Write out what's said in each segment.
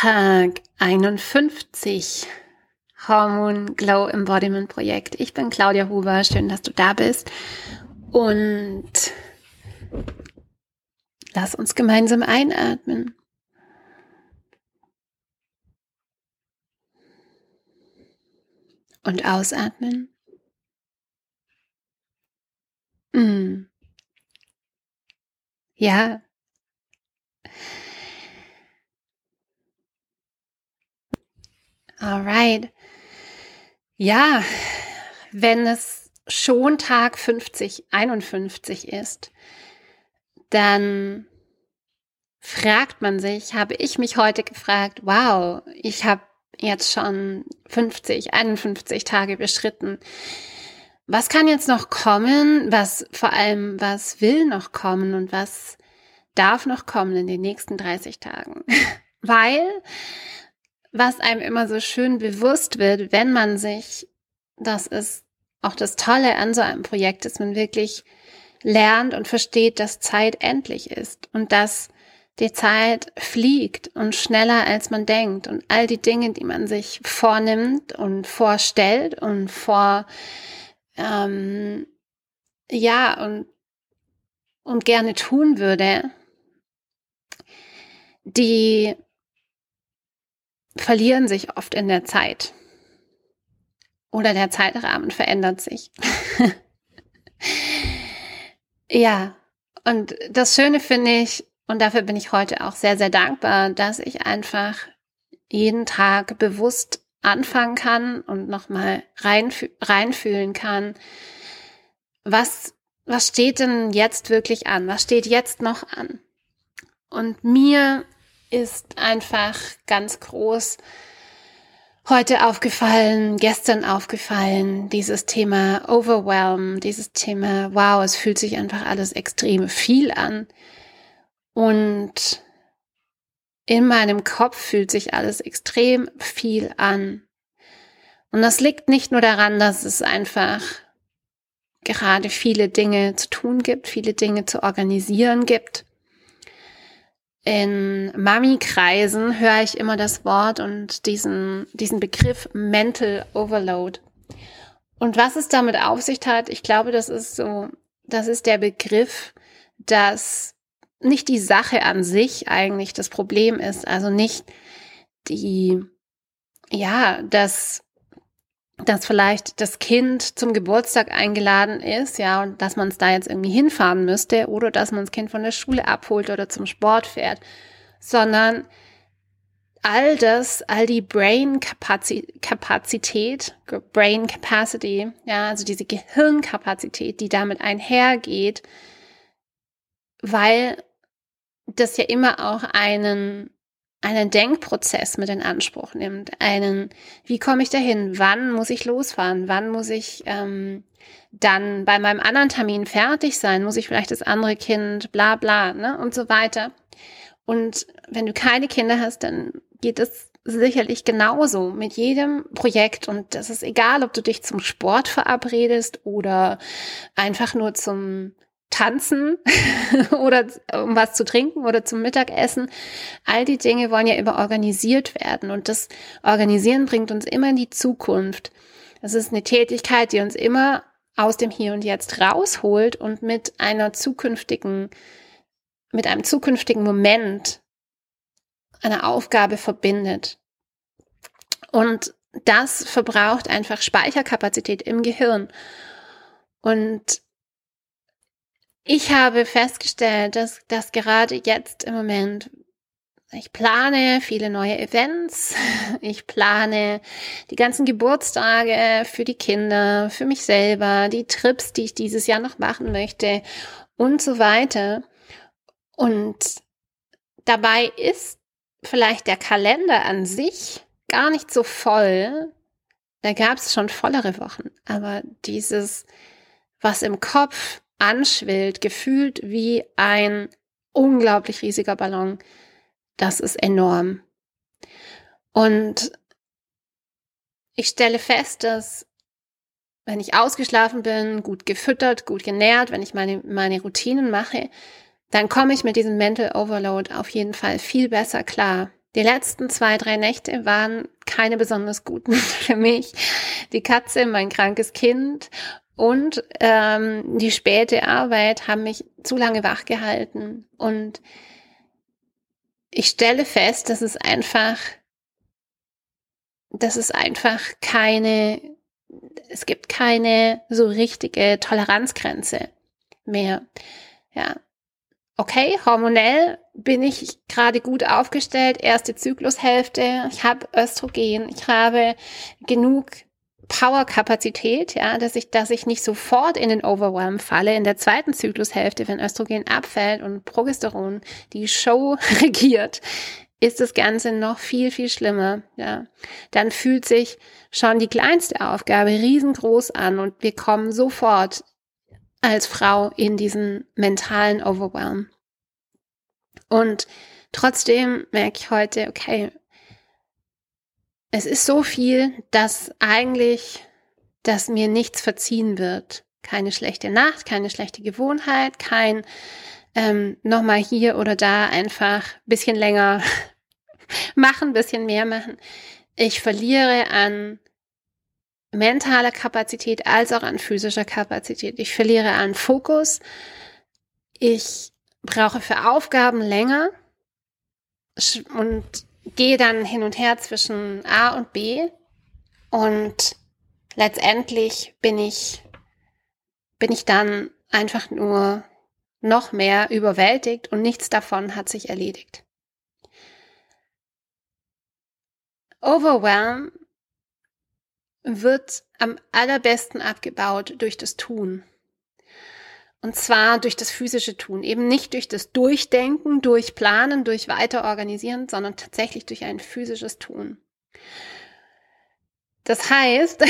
Tag 51 Hormon Glow Embodiment Projekt. Ich bin Claudia Huber. Schön, dass du da bist. Und lass uns gemeinsam einatmen. Und ausatmen. Mm. Ja, Alright. Ja, wenn es schon Tag 50, 51 ist, dann fragt man sich, habe ich mich heute gefragt, wow, ich habe jetzt schon 50, 51 Tage beschritten. Was kann jetzt noch kommen? Was vor allem, was will noch kommen und was darf noch kommen in den nächsten 30 Tagen? Weil was einem immer so schön bewusst wird, wenn man sich, das ist auch das Tolle an so einem Projekt, dass man wirklich lernt und versteht, dass Zeit endlich ist und dass die Zeit fliegt und schneller als man denkt und all die Dinge, die man sich vornimmt und vorstellt und vor, ähm, ja, und, und gerne tun würde, die verlieren sich oft in der Zeit. Oder der Zeitrahmen verändert sich. ja, und das Schöne finde ich, und dafür bin ich heute auch sehr, sehr dankbar, dass ich einfach jeden Tag bewusst anfangen kann und nochmal reinfü reinfühlen kann, was, was steht denn jetzt wirklich an? Was steht jetzt noch an? Und mir ist einfach ganz groß heute aufgefallen, gestern aufgefallen, dieses Thema Overwhelm, dieses Thema, wow, es fühlt sich einfach alles extrem viel an. Und in meinem Kopf fühlt sich alles extrem viel an. Und das liegt nicht nur daran, dass es einfach gerade viele Dinge zu tun gibt, viele Dinge zu organisieren gibt, in Mami-Kreisen höre ich immer das Wort und diesen, diesen Begriff Mental Overload. Und was es damit auf sich hat, ich glaube, das ist so, das ist der Begriff, dass nicht die Sache an sich eigentlich das Problem ist, also nicht die, ja, das dass vielleicht das Kind zum Geburtstag eingeladen ist, ja, und dass man es da jetzt irgendwie hinfahren müsste oder dass man das Kind von der Schule abholt oder zum Sport fährt, sondern all das, all die Brain Kapazität, Brain Capacity, ja, also diese Gehirnkapazität, die damit einhergeht, weil das ja immer auch einen einen Denkprozess mit in Anspruch nimmt, einen, wie komme ich dahin, wann muss ich losfahren, wann muss ich ähm, dann bei meinem anderen Termin fertig sein, muss ich vielleicht das andere Kind, bla bla, ne, und so weiter. Und wenn du keine Kinder hast, dann geht es sicherlich genauso mit jedem Projekt. Und das ist egal, ob du dich zum Sport verabredest oder einfach nur zum tanzen oder um was zu trinken oder zum Mittagessen. All die Dinge wollen ja immer organisiert werden und das Organisieren bringt uns immer in die Zukunft. Das ist eine Tätigkeit, die uns immer aus dem Hier und Jetzt rausholt und mit einer zukünftigen, mit einem zukünftigen Moment einer Aufgabe verbindet. Und das verbraucht einfach Speicherkapazität im Gehirn. Und ich habe festgestellt, dass, dass gerade jetzt im Moment ich plane viele neue Events. Ich plane die ganzen Geburtstage für die Kinder, für mich selber, die Trips, die ich dieses Jahr noch machen möchte und so weiter. Und dabei ist vielleicht der Kalender an sich gar nicht so voll. Da gab es schon vollere Wochen. Aber dieses, was im Kopf anschwillt, gefühlt wie ein unglaublich riesiger Ballon. Das ist enorm. Und ich stelle fest, dass wenn ich ausgeschlafen bin, gut gefüttert, gut genährt, wenn ich meine, meine Routinen mache, dann komme ich mit diesem Mental Overload auf jeden Fall viel besser klar. die letzten zwei, drei Nächte waren keine besonders guten für mich. Die Katze, mein krankes Kind und ähm, die späte Arbeit haben mich zu lange wach gehalten. Und ich stelle fest, dass es einfach, dass es einfach keine, es gibt keine so richtige Toleranzgrenze mehr. Ja. Okay, hormonell bin ich gerade gut aufgestellt, erste Zyklushälfte, ich habe Östrogen, ich habe genug Powerkapazität, ja, dass ich, dass ich nicht sofort in den Overwhelm falle in der zweiten Zyklushälfte, wenn Östrogen abfällt und Progesteron die Show regiert, ist das Ganze noch viel, viel schlimmer, ja. Dann fühlt sich schon die kleinste Aufgabe riesengroß an und wir kommen sofort als Frau in diesen mentalen Overwhelm. Und trotzdem merke ich heute, okay, es ist so viel, dass eigentlich, dass mir nichts verziehen wird. Keine schlechte Nacht, keine schlechte Gewohnheit, kein ähm, nochmal hier oder da einfach bisschen länger machen, bisschen mehr machen. Ich verliere an mentaler Kapazität als auch an physischer Kapazität. Ich verliere an Fokus. Ich brauche für Aufgaben länger und gehe dann hin und her zwischen A und B und letztendlich bin ich, bin ich dann einfach nur noch mehr überwältigt und nichts davon hat sich erledigt. Overwhelm wird am allerbesten abgebaut durch das Tun. Und zwar durch das physische Tun, eben nicht durch das Durchdenken, durch Planen, durch Weiterorganisieren, sondern tatsächlich durch ein physisches Tun. Das heißt,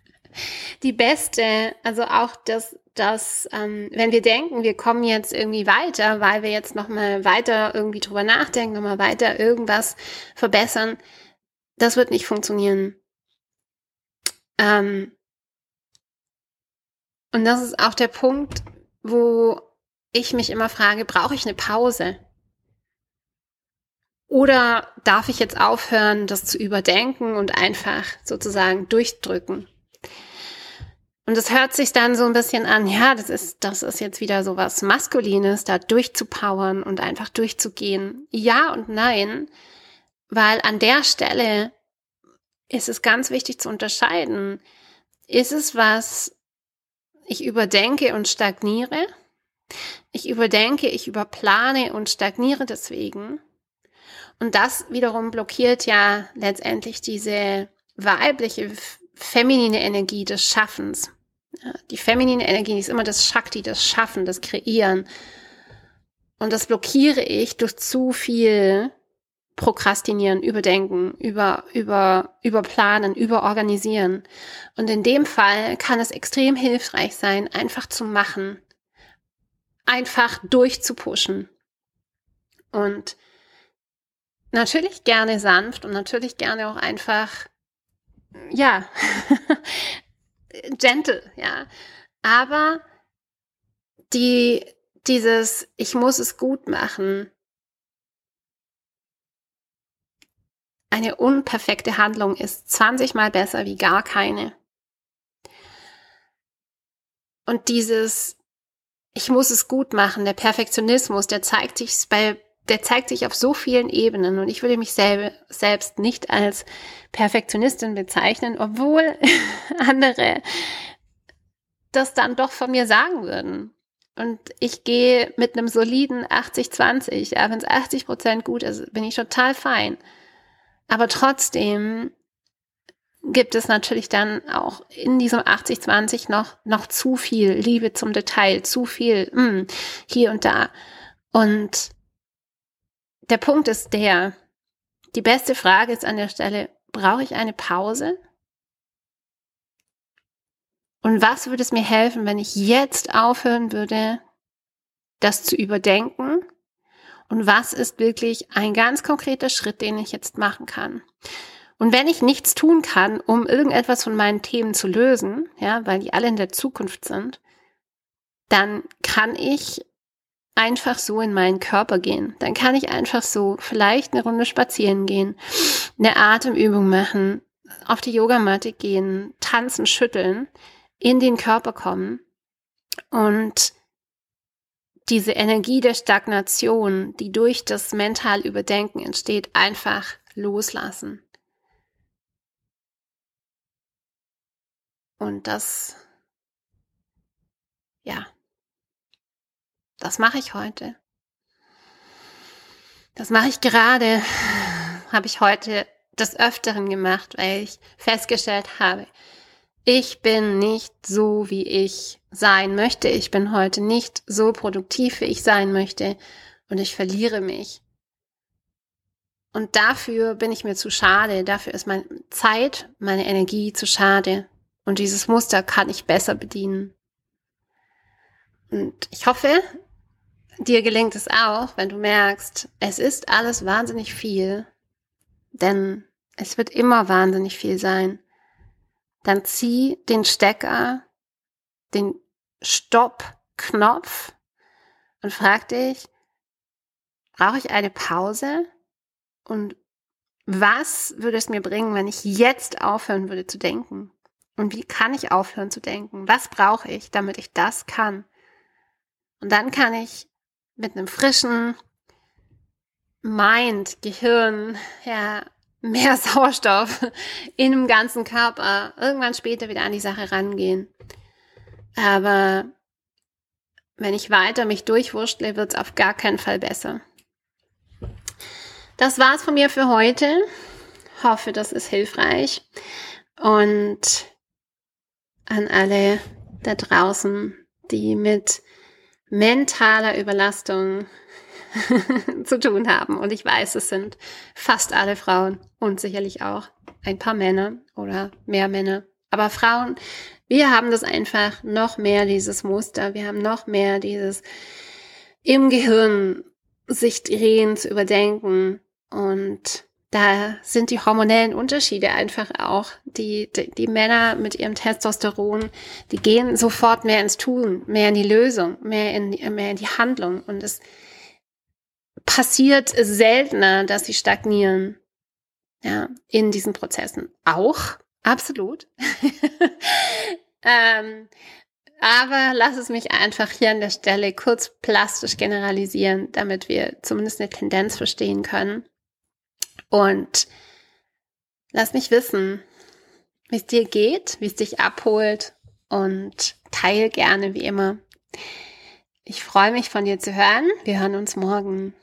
die beste, also auch das, das, ähm, wenn wir denken, wir kommen jetzt irgendwie weiter, weil wir jetzt nochmal weiter irgendwie drüber nachdenken, nochmal weiter irgendwas verbessern, das wird nicht funktionieren. Ähm, und das ist auch der Punkt, wo ich mich immer frage, brauche ich eine Pause? Oder darf ich jetzt aufhören, das zu überdenken und einfach sozusagen durchdrücken? Und es hört sich dann so ein bisschen an, ja, das ist, das ist jetzt wieder so was Maskulines, da durchzupowern und einfach durchzugehen. Ja und nein, weil an der Stelle ist es ganz wichtig zu unterscheiden. Ist es was, ich überdenke und stagniere. Ich überdenke, ich überplane und stagniere deswegen. Und das wiederum blockiert ja letztendlich diese weibliche, feminine Energie des Schaffens. Die feminine Energie ist immer das Shakti, das Schaffen, das Kreieren. Und das blockiere ich durch zu viel prokrastinieren, überdenken, über, über, überplanen, überorganisieren. Und in dem Fall kann es extrem hilfreich sein, einfach zu machen, einfach durchzupushen. Und natürlich gerne sanft und natürlich gerne auch einfach, ja, gentle, ja. Aber die, dieses, ich muss es gut machen, Eine unperfekte Handlung ist 20 mal besser wie gar keine. Und dieses, ich muss es gut machen, der Perfektionismus, der zeigt sich bei, der zeigt sich auf so vielen Ebenen und ich würde mich selber, selbst nicht als Perfektionistin bezeichnen, obwohl andere das dann doch von mir sagen würden. Und ich gehe mit einem soliden 80-20. Ja, wenn es 80 Prozent gut ist, bin ich total fein. Aber trotzdem gibt es natürlich dann auch in diesem 80-20 noch, noch zu viel Liebe zum Detail, zu viel mh, hm, hier und da. Und der Punkt ist der, die beste Frage ist an der Stelle, brauche ich eine Pause? Und was würde es mir helfen, wenn ich jetzt aufhören würde, das zu überdenken und was ist wirklich ein ganz konkreter Schritt, den ich jetzt machen kann. Und wenn ich nichts tun kann, um irgendetwas von meinen Themen zu lösen, ja, weil die alle in der Zukunft sind, dann kann ich einfach so in meinen Körper gehen. Dann kann ich einfach so vielleicht eine Runde spazieren gehen, eine Atemübung machen, auf die Yogamatte gehen, tanzen, schütteln, in den Körper kommen und diese Energie der Stagnation, die durch das mental Überdenken entsteht, einfach loslassen. Und das, ja, das mache ich heute. Das mache ich gerade, habe ich heute des Öfteren gemacht, weil ich festgestellt habe, ich bin nicht so, wie ich sein möchte. Ich bin heute nicht so produktiv, wie ich sein möchte. Und ich verliere mich. Und dafür bin ich mir zu schade. Dafür ist meine Zeit, meine Energie zu schade. Und dieses Muster kann ich besser bedienen. Und ich hoffe, dir gelingt es auch, wenn du merkst, es ist alles wahnsinnig viel, denn es wird immer wahnsinnig viel sein. Dann zieh den Stecker, den Stopp-Knopf und frag dich, brauche ich eine Pause? Und was würde es mir bringen, wenn ich jetzt aufhören würde zu denken? Und wie kann ich aufhören zu denken? Was brauche ich, damit ich das kann? Und dann kann ich mit einem frischen Mind, Gehirn, ja, mehr Sauerstoff in dem ganzen Körper irgendwann später wieder an die Sache rangehen. Aber wenn ich weiter mich durchwurschtle, wird es auf gar keinen Fall besser. Das war's von mir für heute. Hoffe, das ist hilfreich. Und an alle da draußen, die mit mentaler Überlastung zu tun haben. Und ich weiß, es sind fast alle Frauen und sicherlich auch ein paar Männer oder mehr Männer. Aber Frauen, wir haben das einfach noch mehr, dieses Muster. Wir haben noch mehr dieses im Gehirn sich drehen, zu überdenken. Und da sind die hormonellen Unterschiede einfach auch. Die, die, die, Männer mit ihrem Testosteron, die gehen sofort mehr ins Tun, mehr in die Lösung, mehr in, mehr in die Handlung. Und es passiert seltener, dass sie stagnieren. Ja, in diesen Prozessen. Auch, absolut. ähm, aber lass es mich einfach hier an der Stelle kurz plastisch generalisieren, damit wir zumindest eine Tendenz verstehen können. Und lass mich wissen, wie es dir geht, wie es dich abholt und teile gerne wie immer. Ich freue mich von dir zu hören. Wir hören uns morgen.